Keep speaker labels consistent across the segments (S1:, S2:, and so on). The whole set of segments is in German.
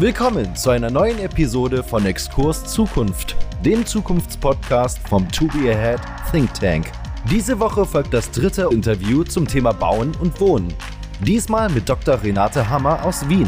S1: Willkommen zu einer neuen Episode von Exkurs Zukunft, dem Zukunftspodcast vom To Be Ahead Think Tank. Diese Woche folgt das dritte Interview zum Thema Bauen und Wohnen. Diesmal mit Dr. Renate Hammer aus Wien.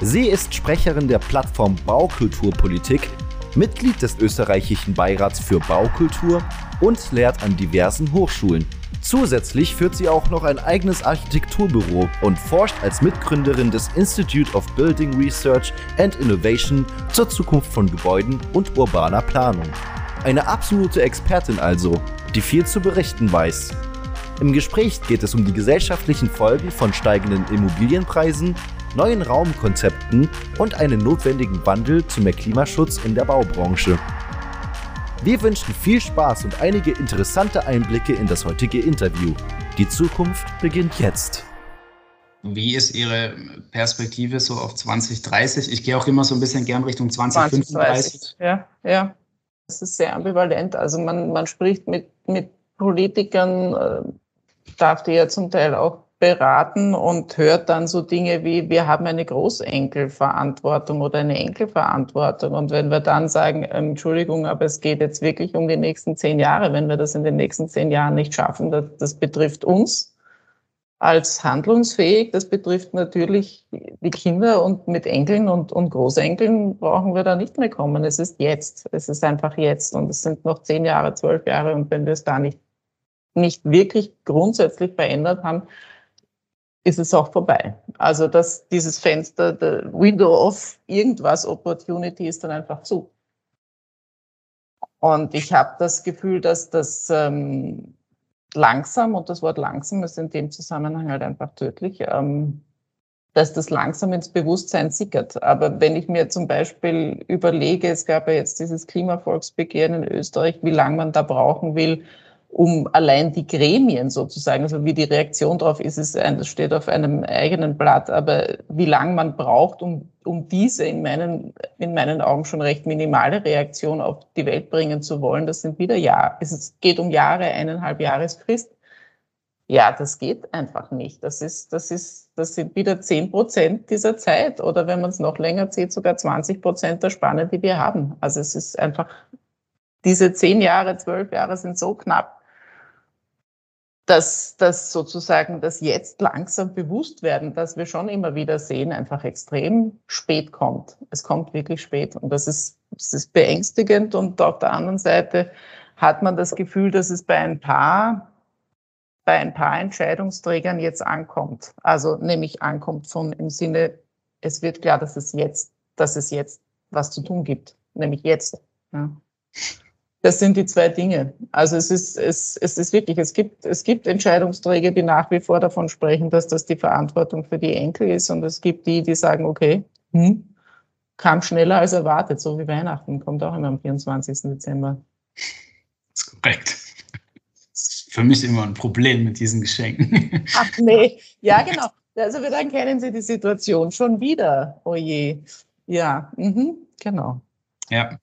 S1: Sie ist Sprecherin der Plattform Baukulturpolitik, Mitglied des österreichischen Beirats für Baukultur und lehrt an diversen Hochschulen. Zusätzlich führt sie auch noch ein eigenes Architekturbüro und forscht als Mitgründerin des Institute of Building Research and Innovation zur Zukunft von Gebäuden und urbaner Planung. Eine absolute Expertin also, die viel zu berichten weiß. Im Gespräch geht es um die gesellschaftlichen Folgen von steigenden Immobilienpreisen, neuen Raumkonzepten und einen notwendigen Wandel zu mehr Klimaschutz in der Baubranche. Wir wünschen viel Spaß und einige interessante Einblicke in das heutige Interview. Die Zukunft beginnt jetzt.
S2: Wie ist Ihre Perspektive so auf 2030? Ich gehe auch immer so ein bisschen gern Richtung 2035. 2030,
S3: ja, ja. Das ist sehr ambivalent. Also man, man spricht mit, mit Politikern, äh, darf die ja zum Teil auch beraten und hört dann so Dinge wie, wir haben eine Großenkelverantwortung oder eine Enkelverantwortung. Und wenn wir dann sagen, Entschuldigung, aber es geht jetzt wirklich um die nächsten zehn Jahre, wenn wir das in den nächsten zehn Jahren nicht schaffen, das, das betrifft uns als handlungsfähig, das betrifft natürlich die Kinder und mit Enkeln und, und Großenkeln brauchen wir da nicht mehr kommen. Es ist jetzt, es ist einfach jetzt und es sind noch zehn Jahre, zwölf Jahre und wenn wir es da nicht, nicht wirklich grundsätzlich verändert haben, ist es auch vorbei. Also dass dieses Fenster, the Window of irgendwas Opportunity ist dann einfach zu. Und ich habe das Gefühl, dass das ähm, langsam, und das Wort langsam ist in dem Zusammenhang halt einfach tödlich, ähm, dass das langsam ins Bewusstsein sickert. Aber wenn ich mir zum Beispiel überlege, es gab ja jetzt dieses Klimavolksbegehren in Österreich, wie lange man da brauchen will, um allein die Gremien sozusagen, also wie die Reaktion darauf ist, ist ein, das steht auf einem eigenen Blatt, aber wie lange man braucht, um, um diese in meinen, in meinen Augen schon recht minimale Reaktion auf die Welt bringen zu wollen, das sind wieder Jahre, es geht um Jahre, eineinhalb Jahresfrist. Ja, das geht einfach nicht. Das ist, das ist, das sind wieder zehn Prozent dieser Zeit oder wenn man es noch länger zieht, sogar 20 Prozent der Spanne, die wir haben. Also es ist einfach, diese zehn Jahre, zwölf Jahre sind so knapp, dass das sozusagen das jetzt langsam bewusst werden, dass wir schon immer wieder sehen, einfach extrem spät kommt. Es kommt wirklich spät und das ist, das ist beängstigend und auf der anderen Seite hat man das Gefühl, dass es bei ein paar, bei ein paar Entscheidungsträgern jetzt ankommt. Also nämlich ankommt von im Sinne, es wird klar, dass es jetzt, dass es jetzt was zu tun gibt, nämlich jetzt. Ja. Das sind die zwei Dinge. Also es ist, es, es ist wirklich, es gibt, es gibt Entscheidungsträger, die nach wie vor davon sprechen, dass das die Verantwortung für die Enkel ist. Und es gibt die, die sagen, okay, hm, kam schneller als erwartet, so wie Weihnachten, kommt auch immer am 24. Dezember.
S2: Das ist korrekt. Das ist für mich immer ein Problem mit diesen Geschenken.
S3: Ach nee, ja genau. Also dann kennen Sie die Situation schon wieder. Oh je. Ja, mhm, genau.
S2: Ja.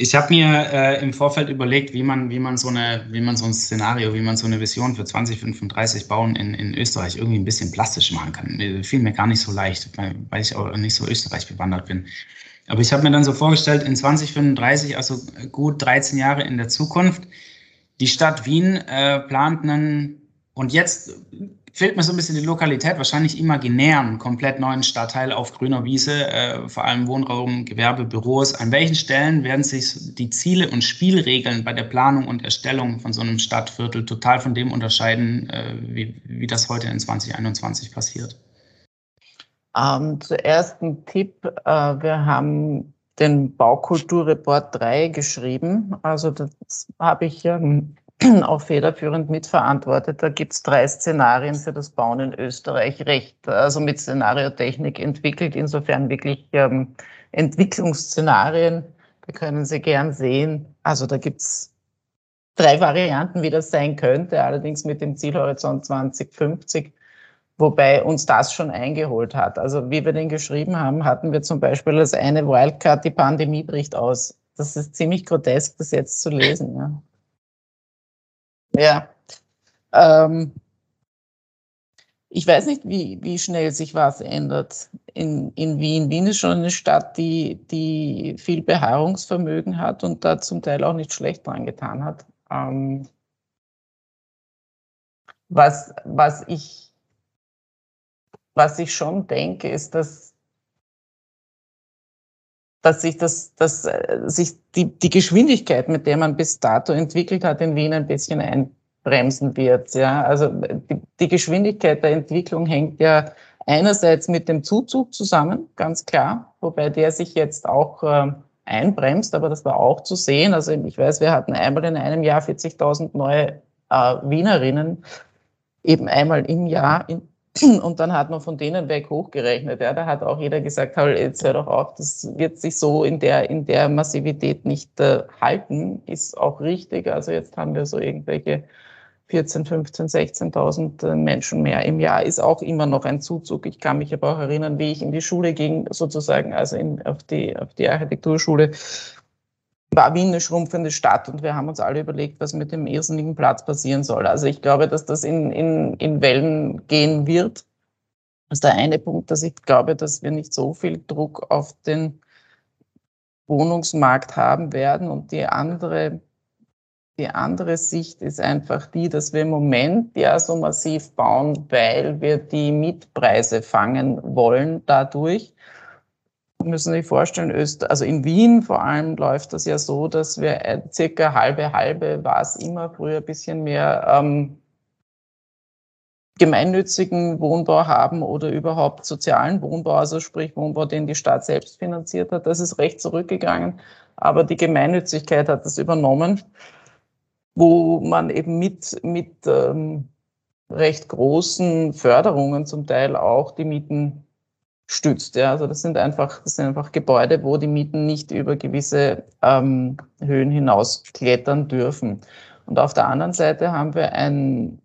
S2: Ich habe mir äh, im Vorfeld überlegt, wie man, wie man so eine, wie man so ein Szenario, wie man so eine Vision für 2035 bauen in, in Österreich irgendwie ein bisschen plastisch machen kann. Fiel mir gar nicht so leicht, weil, weil ich auch nicht so Österreich bewandert bin. Aber ich habe mir dann so vorgestellt, in 2035, also gut 13 Jahre in der Zukunft, die Stadt Wien äh, plant einen, und jetzt fehlt mir so ein bisschen die Lokalität, wahrscheinlich imaginär einen komplett neuen Stadtteil auf grüner Wiese, äh, vor allem Wohnraum, Gewerbe, Büros. An welchen Stellen werden sich die Ziele und Spielregeln bei der Planung und Erstellung von so einem Stadtviertel total von dem unterscheiden, äh, wie, wie das heute in 2021 passiert?
S3: Ähm, zuerst ein Tipp. Äh, wir haben den Baukulturreport 3 geschrieben. Also das habe ich ähm, auch federführend mitverantwortet. Da gibt es drei Szenarien für das Bauen in Österreich recht, also mit Szenariotechnik entwickelt, insofern wirklich ähm, Entwicklungsszenarien. Da können Sie gern sehen. Also da gibt es drei Varianten, wie das sein könnte, allerdings mit dem Zielhorizont 2050, wobei uns das schon eingeholt hat. Also wie wir den geschrieben haben, hatten wir zum Beispiel als eine Wildcard, die Pandemie bricht aus. Das ist ziemlich grotesk, das jetzt zu lesen. Ja. Ja. Ähm, ich weiß nicht, wie, wie schnell sich was ändert in, in Wien. Wien ist schon eine Stadt, die, die viel Beharrungsvermögen hat und da zum Teil auch nicht schlecht dran getan hat. Ähm, was, was, ich, was ich schon denke, ist, dass, dass sich, das, dass äh, sich die, die Geschwindigkeit, mit der man bis dato entwickelt hat, in Wien ein bisschen ein, bremsen wird. Ja, also die, die Geschwindigkeit der Entwicklung hängt ja einerseits mit dem Zuzug zusammen, ganz klar, wobei der sich jetzt auch äh, einbremst, aber das war auch zu sehen. Also ich weiß, wir hatten einmal in einem Jahr 40.000 neue äh, Wienerinnen, eben einmal im Jahr. In, und dann hat man von denen weg hochgerechnet. Ja, da hat auch jeder gesagt, jetzt hör doch auf, das wird sich so in der, in der Massivität nicht äh, halten. Ist auch richtig. Also jetzt haben wir so irgendwelche 14, 15, 16.000 Menschen mehr im Jahr ist auch immer noch ein Zuzug. Ich kann mich aber auch erinnern, wie ich in die Schule ging, sozusagen, also in, auf, die, auf die Architekturschule, war Wien eine schrumpfende Stadt und wir haben uns alle überlegt, was mit dem irrsinnigen Platz passieren soll. Also ich glaube, dass das in, in, in Wellen gehen wird. Das ist der eine Punkt, dass ich glaube, dass wir nicht so viel Druck auf den Wohnungsmarkt haben werden. Und die andere die andere Sicht ist einfach die, dass wir im Moment ja so massiv bauen, weil wir die Mietpreise fangen wollen dadurch. Müssen sich vorstellen, Öst also in Wien vor allem läuft das ja so, dass wir äh, circa halbe halbe war es immer früher ein bisschen mehr ähm, gemeinnützigen Wohnbau haben oder überhaupt sozialen Wohnbau, also sprich Wohnbau, den die Stadt selbst finanziert hat. Das ist recht zurückgegangen, aber die Gemeinnützigkeit hat das übernommen wo man eben mit, mit ähm, recht großen Förderungen zum Teil auch die Mieten stützt. Ja. Also das sind einfach, das sind einfach Gebäude, wo die Mieten nicht über gewisse ähm, Höhen hinaus klettern dürfen. Und auf der anderen Seite haben wir ein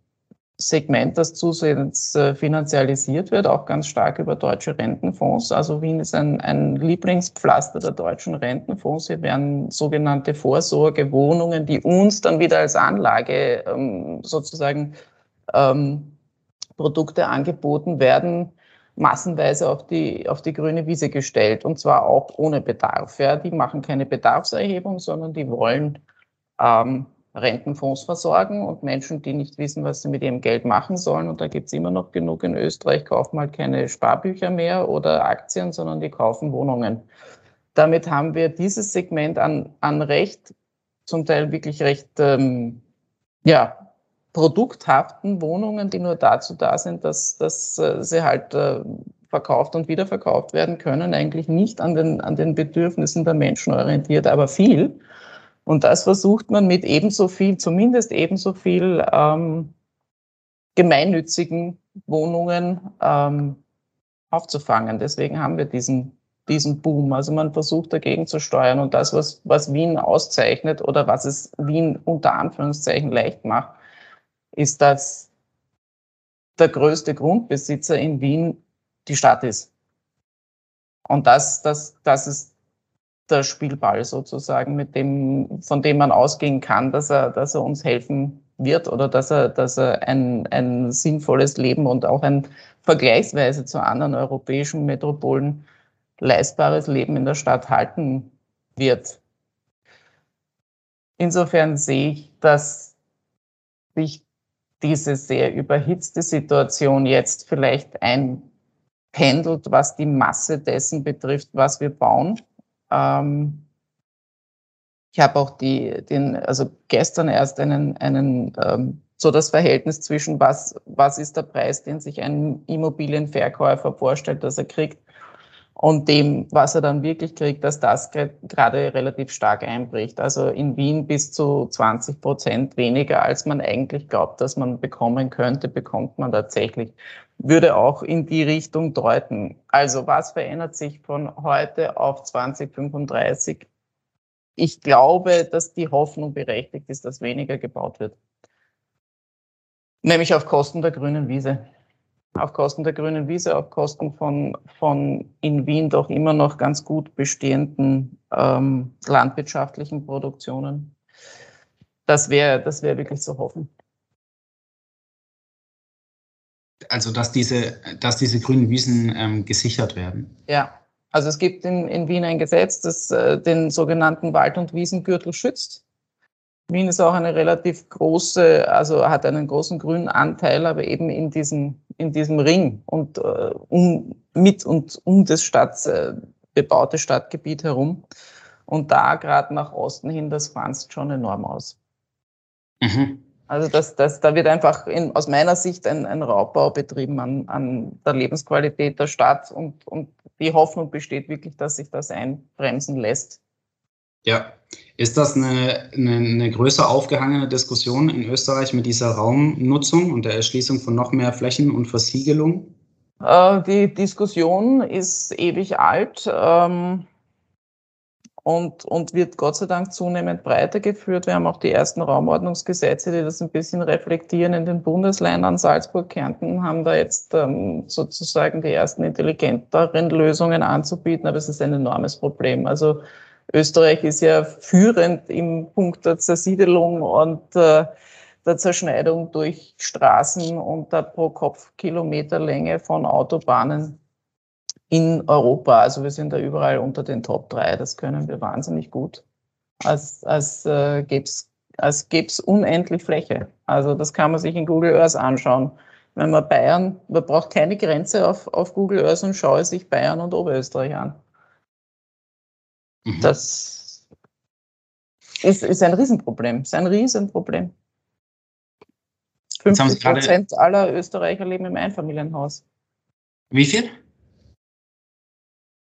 S3: Segment, das zusehends äh, finanzialisiert wird, auch ganz stark über deutsche Rentenfonds. Also Wien ist ein, ein Lieblingspflaster der deutschen Rentenfonds. Hier werden sogenannte Vorsorgewohnungen, die uns dann wieder als Anlage ähm, sozusagen ähm, Produkte angeboten werden, massenweise auf die, auf die grüne Wiese gestellt und zwar auch ohne Bedarf. Ja. Die machen keine Bedarfserhebung, sondern die wollen ähm, Rentenfonds versorgen und Menschen, die nicht wissen, was sie mit ihrem Geld machen sollen. Und da gibt es immer noch genug in Österreich, kaufen halt keine Sparbücher mehr oder Aktien, sondern die kaufen Wohnungen. Damit haben wir dieses Segment an, an recht, zum Teil wirklich recht, ähm, ja, produkthaften Wohnungen, die nur dazu da sind, dass, dass äh, sie halt äh, verkauft und wiederverkauft werden können, eigentlich nicht an den, an den Bedürfnissen der Menschen orientiert, aber viel. Und das versucht man mit ebenso viel, zumindest ebenso viel ähm, gemeinnützigen Wohnungen ähm, aufzufangen. Deswegen haben wir diesen, diesen Boom. Also man versucht dagegen zu steuern. Und das, was, was Wien auszeichnet oder was es Wien unter Anführungszeichen leicht macht, ist, dass der größte Grundbesitzer in Wien die Stadt ist. Und das, das, das ist der Spielball sozusagen, mit dem, von dem man ausgehen kann, dass er, dass er uns helfen wird oder dass er, dass er ein, ein sinnvolles Leben und auch ein vergleichsweise zu anderen europäischen Metropolen leistbares Leben in der Stadt halten wird. Insofern sehe ich, dass sich diese sehr überhitzte Situation jetzt vielleicht einpendelt, was die Masse dessen betrifft, was wir bauen. Ähm, ich habe auch die, den, also gestern erst einen, einen ähm, so das Verhältnis zwischen was, was ist der Preis, den sich ein Immobilienverkäufer vorstellt, dass er kriegt, und dem, was er dann wirklich kriegt, dass das gerade relativ stark einbricht. Also in Wien bis zu 20 Prozent weniger, als man eigentlich glaubt, dass man bekommen könnte, bekommt man tatsächlich. Würde auch in die Richtung deuten. Also was verändert sich von heute auf 2035? Ich glaube, dass die Hoffnung berechtigt ist, dass weniger gebaut wird. Nämlich auf Kosten der grünen Wiese auf Kosten der grünen Wiese, auf Kosten von, von in Wien doch immer noch ganz gut bestehenden ähm, landwirtschaftlichen Produktionen. Das wäre das wäre wirklich zu hoffen.
S2: also dass diese, dass diese grünen Wiesen ähm, gesichert werden.
S3: Ja, also es gibt in, in Wien ein Gesetz, das äh, den sogenannten Wald- und Wiesengürtel schützt. Wien ist auch eine relativ große, also hat einen großen grünen Anteil, aber eben in diesem, in diesem Ring und äh, um, mit und um das Stadt, äh, bebaute Stadtgebiet herum. Und da gerade nach Osten hin, das franzt schon enorm aus. Mhm. Also das, das, da wird einfach in, aus meiner Sicht ein, ein Raubbau betrieben an, an der Lebensqualität der Stadt und, und die Hoffnung besteht wirklich, dass sich das einbremsen lässt.
S2: Ja, ist das eine, eine, eine größer aufgehangene Diskussion in Österreich mit dieser Raumnutzung und der Erschließung von noch mehr Flächen und Versiegelung?
S3: Äh, die Diskussion ist ewig alt. Ähm, und, und wird Gott sei Dank zunehmend breiter geführt. Wir haben auch die ersten Raumordnungsgesetze, die das ein bisschen reflektieren in den Bundesländern. Salzburg, Kärnten haben da jetzt ähm, sozusagen die ersten intelligenteren Lösungen anzubieten, aber es ist ein enormes Problem. Also Österreich ist ja führend im Punkt der Zersiedelung und äh, der Zerschneidung durch Straßen und der pro Kopf Kilometerlänge von Autobahnen in Europa. Also wir sind da überall unter den Top 3. Das können wir wahnsinnig gut. Als, als äh, gäbe es als gäb's unendlich Fläche. Also das kann man sich in Google Earth anschauen. Wenn man Bayern, man braucht keine Grenze auf, auf Google Earth und schaue sich Bayern und Oberösterreich an. Mhm. Das ist, ist ein Riesenproblem. Ist ein Riesenproblem. 50 Prozent aller Österreicher leben im Einfamilienhaus.
S2: Wie viel?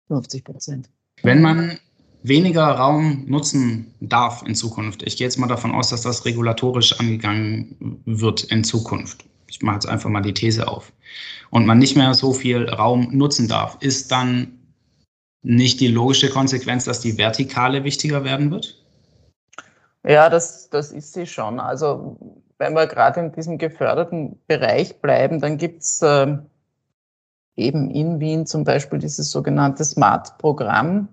S3: 50 Prozent.
S2: Wenn man weniger Raum nutzen darf in Zukunft, ich gehe jetzt mal davon aus, dass das regulatorisch angegangen wird in Zukunft. Ich mache jetzt einfach mal die These auf. Und man nicht mehr so viel Raum nutzen darf, ist dann nicht die logische Konsequenz, dass die Vertikale wichtiger werden wird?
S3: Ja, das, das ist sie schon. Also wenn wir gerade in diesem geförderten Bereich bleiben, dann gibt es äh, eben in Wien zum Beispiel dieses sogenannte Smart-Programm,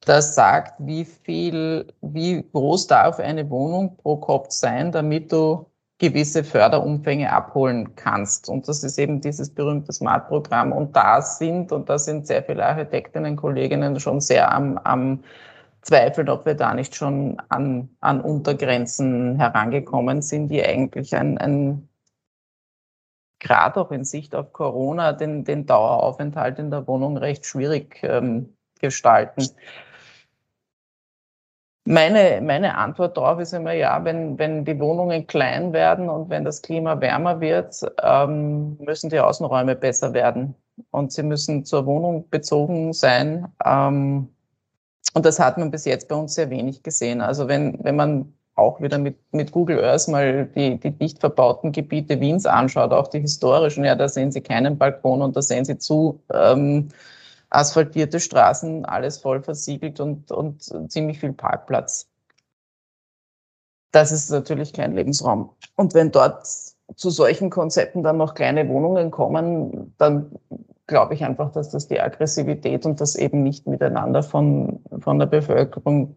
S3: das sagt, wie viel, wie groß darf eine Wohnung pro Kopf sein, damit du gewisse Förderumfänge abholen kannst. Und das ist eben dieses berühmte Smart-Programm. Und da sind, und da sind sehr viele Architektinnen, Kolleginnen schon sehr am, am Zweifeln, ob wir da nicht schon an, an Untergrenzen herangekommen sind, die eigentlich ein, ein gerade auch in Sicht auf Corona den, den Daueraufenthalt in der Wohnung recht schwierig ähm, gestalten. Meine, meine Antwort darauf ist immer ja, wenn, wenn die Wohnungen klein werden und wenn das Klima wärmer wird, ähm, müssen die Außenräume besser werden. Und sie müssen zur Wohnung bezogen sein. Ähm, und das hat man bis jetzt bei uns sehr wenig gesehen. Also wenn, wenn man auch wieder mit, mit Google Earth mal die, die dicht verbauten Gebiete Wiens anschaut, auch die historischen, ja, da sehen Sie keinen Balkon und da sehen Sie zu ähm, asphaltierte Straßen, alles voll versiegelt und, und ziemlich viel Parkplatz. Das ist natürlich kein Lebensraum. Und wenn dort zu solchen Konzepten dann noch kleine Wohnungen kommen, dann glaube ich einfach, dass das die Aggressivität und das eben nicht miteinander von, von der Bevölkerung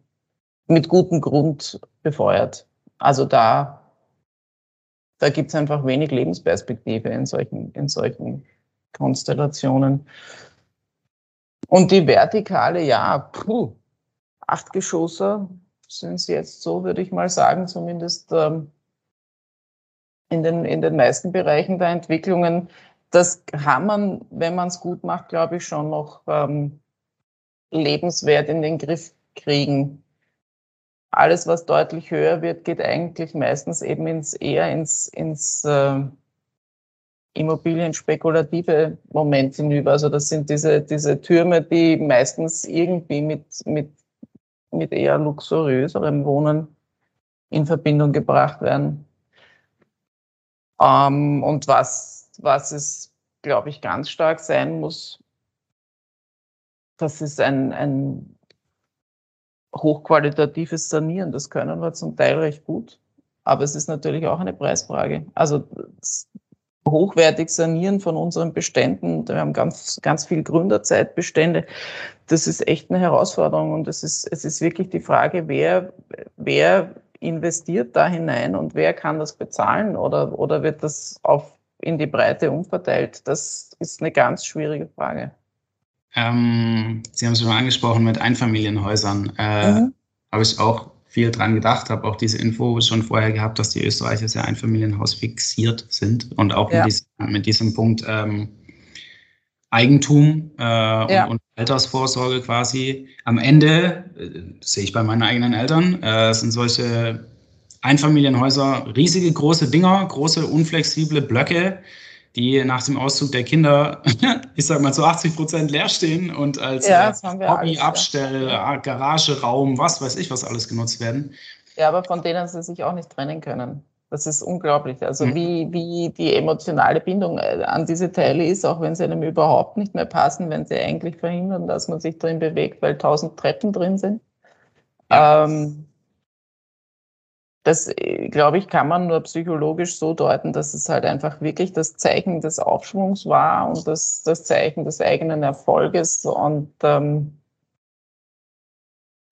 S3: mit gutem Grund befeuert. Also da, da gibt es einfach wenig Lebensperspektive in solchen, in solchen Konstellationen. Und die Vertikale, ja, puh, acht Geschosse sind sie jetzt so, würde ich mal sagen, zumindest ähm, in, den, in den meisten Bereichen der Entwicklungen. Das kann man, wenn man es gut macht, glaube ich, schon noch ähm, lebenswert in den Griff kriegen alles, was deutlich höher wird, geht eigentlich meistens eben ins eher ins, ins äh, immobilienspekulative Moment hinüber. Also das sind diese, diese Türme, die meistens irgendwie mit, mit, mit eher luxuriöserem Wohnen in Verbindung gebracht werden. Ähm, und was, was es, glaube ich, ganz stark sein muss, das ist ein, ein hochqualitatives Sanieren. Das können wir zum Teil recht gut. Aber es ist natürlich auch eine Preisfrage. Also hochwertig sanieren von unseren Beständen. Wir haben ganz, ganz viel Gründerzeitbestände. Das ist echt eine Herausforderung. Und es ist, es ist wirklich die Frage, wer, wer investiert da hinein und wer kann das bezahlen oder, oder wird das auf in die Breite umverteilt? Das ist eine ganz schwierige Frage.
S2: Ähm, Sie haben es schon angesprochen mit Einfamilienhäusern. Äh, mhm. Habe ich auch viel dran gedacht, habe auch diese Info schon vorher gehabt, dass die Österreicher sehr Einfamilienhaus fixiert sind und auch ja. mit, diesem, mit, diesem, Punkt ähm, Eigentum äh, ja. und, und, Altersvorsorge quasi. Am Ende, äh, sehe ich bei meinen eigenen Eltern, äh, sind solche Einfamilienhäuser riesige große Dinger, große unflexible Blöcke, die nach dem Auszug der Kinder, ich sag mal zu 80 Prozent leer stehen und als ja, äh, Hobby, Abstell, ja. Garageraum, was weiß ich, was alles genutzt werden.
S3: Ja, aber von denen sie sich auch nicht trennen können. Das ist unglaublich. Also mhm. wie, wie die emotionale Bindung äh, an diese Teile ist, auch wenn sie einem überhaupt nicht mehr passen, wenn sie eigentlich verhindern, dass man sich drin bewegt, weil tausend Treppen drin sind. Ja. Ähm, das, äh, glaube ich, kann man nur psychologisch so deuten, dass es halt einfach wirklich das Zeichen des Aufschwungs war und das, das Zeichen des eigenen Erfolges. Und ähm,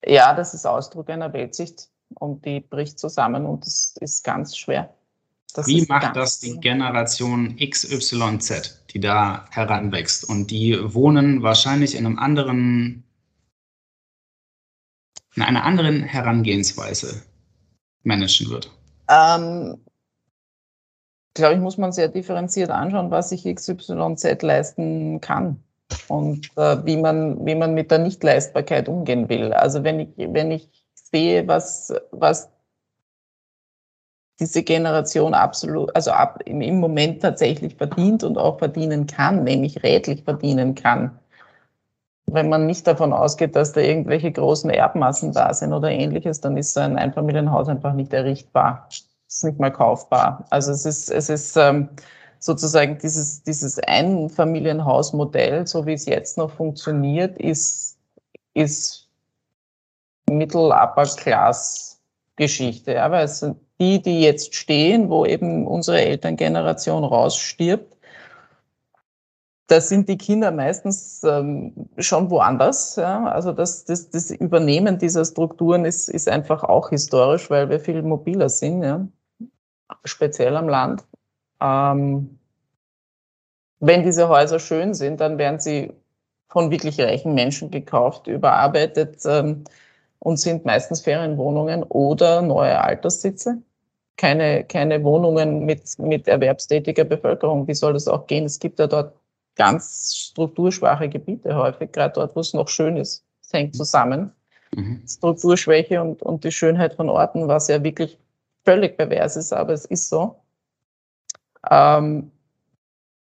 S3: ja, das ist Ausdruck einer Weltsicht und die bricht zusammen und das ist ganz schwer.
S2: Das Wie macht das die Generation XYZ, die da heranwächst? Und die wohnen wahrscheinlich in einem anderen, in einer anderen Herangehensweise managen wird? Ähm,
S3: glaube ich, muss man sehr differenziert anschauen, was sich XYZ leisten kann und äh, wie, man, wie man mit der Nichtleistbarkeit umgehen will. Also wenn ich, wenn ich sehe, was, was diese Generation absolut, also ab, im Moment tatsächlich verdient und auch verdienen kann, nämlich rätlich verdienen kann, wenn man nicht davon ausgeht, dass da irgendwelche großen Erbmassen da sind oder ähnliches, dann ist so ein Einfamilienhaus einfach nicht errichtbar. Ist nicht mal kaufbar. Also es ist, es ist ähm, sozusagen dieses, dieses Einfamilienhausmodell, so wie es jetzt noch funktioniert, ist, ist Mittel-Upper-Class-Geschichte. Aber es sind die, die jetzt stehen, wo eben unsere Elterngeneration rausstirbt, da sind die Kinder meistens ähm, schon woanders. Ja? Also das, das, das Übernehmen dieser Strukturen ist, ist einfach auch historisch, weil wir viel mobiler sind, ja? speziell am Land. Ähm, wenn diese Häuser schön sind, dann werden sie von wirklich reichen Menschen gekauft, überarbeitet ähm, und sind meistens Ferienwohnungen oder neue Alterssitze. Keine, keine Wohnungen mit, mit erwerbstätiger Bevölkerung. Wie soll das auch gehen? Es gibt ja dort ganz strukturschwache Gebiete häufig, gerade dort, wo es noch schön ist. Es hängt mhm. zusammen. Mhm. Strukturschwäche und, und die Schönheit von Orten, was ja wirklich völlig pervers ist, aber es ist so. Ähm,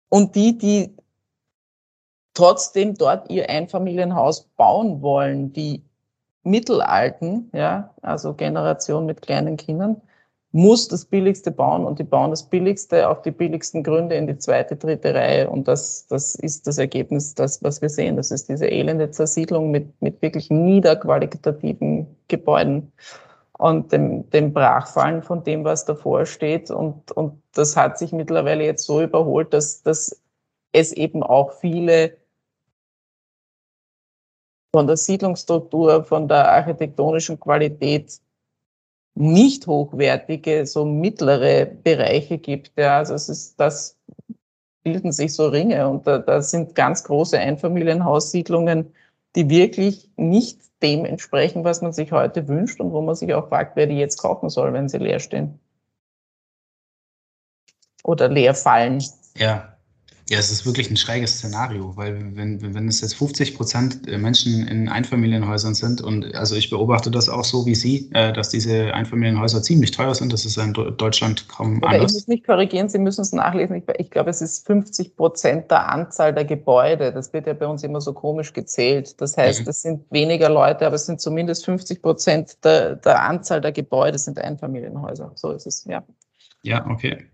S3: und die, die trotzdem dort ihr Einfamilienhaus bauen wollen, die Mittelalten, ja, also Generation mit kleinen Kindern, muss das Billigste bauen und die bauen das Billigste auf die billigsten Gründe in die zweite, dritte Reihe. Und das, das ist das Ergebnis, das, was wir sehen. Das ist diese elende Zersiedlung mit, mit wirklich niederqualitativen Gebäuden und dem, dem Brachfallen von dem, was davor steht. Und, und das hat sich mittlerweile jetzt so überholt, dass, dass es eben auch viele von der Siedlungsstruktur, von der architektonischen Qualität nicht hochwertige, so mittlere Bereiche gibt. Ja, also es ist, das bilden sich so Ringe und da, da sind ganz große Einfamilienhaussiedlungen, die wirklich nicht dem entsprechen, was man sich heute wünscht und wo man sich auch fragt, wer die jetzt kaufen soll, wenn sie leer stehen. Oder leer fallen.
S2: Ja, ja, es ist wirklich ein schräges Szenario, weil wenn, wenn es jetzt 50 Prozent Menschen in Einfamilienhäusern sind und also ich beobachte das auch so wie Sie, äh, dass diese Einfamilienhäuser ziemlich teuer sind, das ist in Deutschland kaum Oder anders.
S3: Ich muss mich korrigieren, Sie müssen es nachlesen. Ich, ich glaube, es ist 50 Prozent der Anzahl der Gebäude. Das wird ja bei uns immer so komisch gezählt. Das heißt, mhm. es sind weniger Leute, aber es sind zumindest 50 Prozent der, der Anzahl der Gebäude sind Einfamilienhäuser. So ist es, ja.
S2: Ja, okay.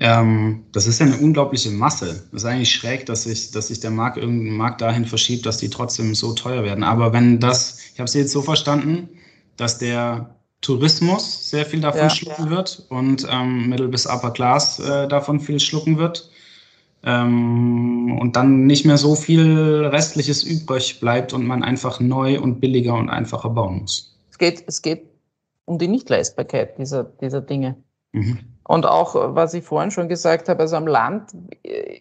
S2: Ähm, das ist ja eine unglaubliche Masse. Das ist eigentlich schräg, dass sich, dass sich der Markt, irgendein Markt dahin verschiebt, dass die trotzdem so teuer werden. Aber wenn das, ich habe Sie jetzt so verstanden, dass der Tourismus sehr viel davon ja, schlucken ja. wird und ähm, Middle bis Upper Class äh, davon viel schlucken wird ähm, und dann nicht mehr so viel Restliches übrig bleibt und man einfach neu und billiger und einfacher bauen muss.
S3: Es geht, es geht um die Nichtleistbarkeit dieser, dieser Dinge. Mhm. Und auch, was ich vorhin schon gesagt habe, also am Land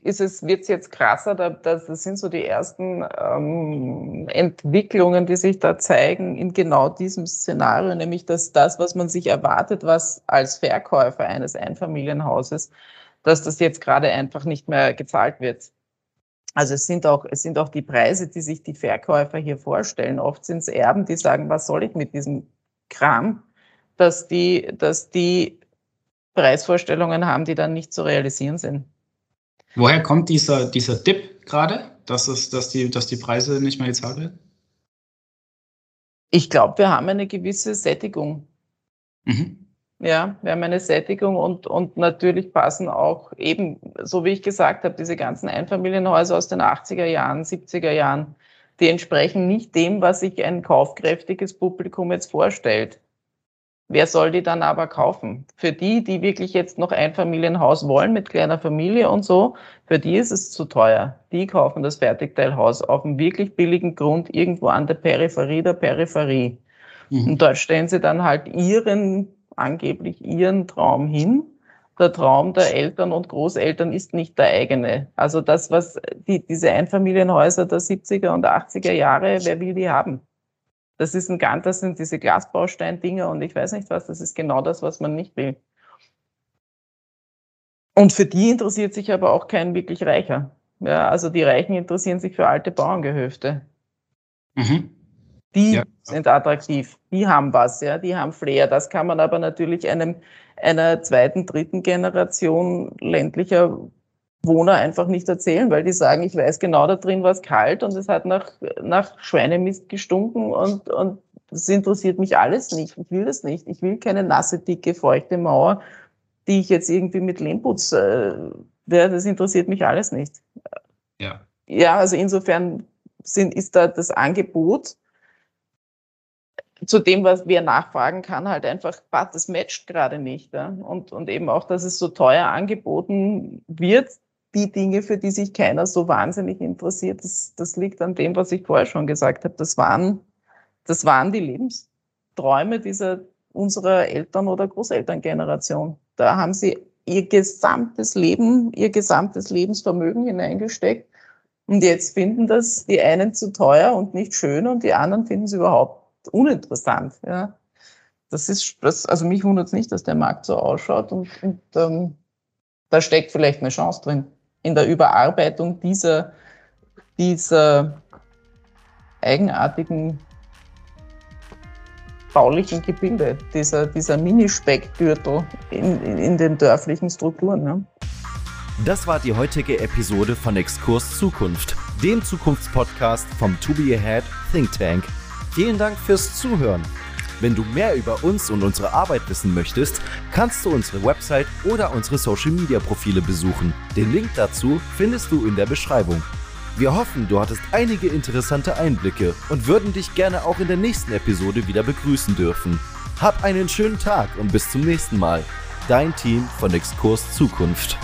S3: ist es, wird es jetzt krasser, da, das sind so die ersten ähm, Entwicklungen, die sich da zeigen in genau diesem Szenario, nämlich dass das, was man sich erwartet, was als Verkäufer eines Einfamilienhauses, dass das jetzt gerade einfach nicht mehr gezahlt wird. Also es sind auch, es sind auch die Preise, die sich die Verkäufer hier vorstellen. Oft sind es Erben, die sagen, was soll ich mit diesem Kram, dass die, dass die Preisvorstellungen haben, die dann nicht zu realisieren sind.
S2: Woher kommt dieser, dieser Dip gerade, dass, es, dass, die, dass die Preise nicht mehr gezahlt werden?
S3: Ich glaube, wir haben eine gewisse Sättigung. Mhm. Ja, wir haben eine Sättigung und, und natürlich passen auch eben, so wie ich gesagt habe, diese ganzen Einfamilienhäuser aus den 80er Jahren, 70er Jahren, die entsprechen nicht dem, was sich ein kaufkräftiges Publikum jetzt vorstellt. Wer soll die dann aber kaufen? Für die, die wirklich jetzt noch ein Familienhaus wollen mit kleiner Familie und so, für die ist es zu teuer. Die kaufen das Fertigteilhaus auf einem wirklich billigen Grund irgendwo an der Peripherie der Peripherie. Mhm. Und dort stellen sie dann halt ihren, angeblich ihren Traum hin. Der Traum der Eltern und Großeltern ist nicht der eigene. Also das, was die, diese Einfamilienhäuser der 70er und 80er Jahre, wer will die haben? Das ist ein ganz, das sind diese Glasbaustein-Dinger und ich weiß nicht was, das ist genau das, was man nicht will. Und für die interessiert sich aber auch kein wirklich Reicher. Ja, also die Reichen interessieren sich für alte Bauerngehöfte. Mhm. Die ja. sind attraktiv, die haben was, ja, die haben Flair. Das kann man aber natürlich einem einer zweiten, dritten Generation ländlicher Wohner einfach nicht erzählen, weil die sagen, ich weiß genau, da drin war es kalt und es hat nach, nach Schweinemist gestunken und, und das interessiert mich alles nicht. Ich will das nicht. Ich will keine nasse, dicke, feuchte Mauer, die ich jetzt irgendwie mit Lehmputz, äh, das interessiert mich alles nicht. Ja. Ja, also insofern sind, ist da das Angebot zu dem, was wer nachfragen kann, halt einfach, das matcht gerade nicht. Ja? Und, und eben auch, dass es so teuer angeboten wird, die Dinge, für die sich keiner so wahnsinnig interessiert, das, das liegt an dem, was ich vorher schon gesagt habe. Das waren, das waren die Lebensträume dieser, unserer Eltern- oder Großelterngeneration. Da haben sie ihr gesamtes Leben, ihr gesamtes Lebensvermögen hineingesteckt. Und jetzt finden das die einen zu teuer und nicht schön und die anderen finden es überhaupt uninteressant. Ja. Das ist, das, also mich wundert es nicht, dass der Markt so ausschaut und, und ähm, da steckt vielleicht eine Chance drin in der Überarbeitung dieser, dieser eigenartigen baulichen Gebilde, dieser, dieser Minispeckgürtel in, in, in, den dörflichen Strukturen. Ne?
S1: Das war die heutige Episode von Exkurs Zukunft, dem Zukunftspodcast vom To Be Ahead Think Tank. Vielen Dank fürs Zuhören. Wenn du mehr über uns und unsere Arbeit wissen möchtest, kannst du unsere Website oder unsere Social Media Profile besuchen. Den Link dazu findest du in der Beschreibung. Wir hoffen, du hattest einige interessante Einblicke und würden dich gerne auch in der nächsten Episode wieder begrüßen dürfen. Hab einen schönen Tag und bis zum nächsten Mal. Dein Team von Exkurs Zukunft.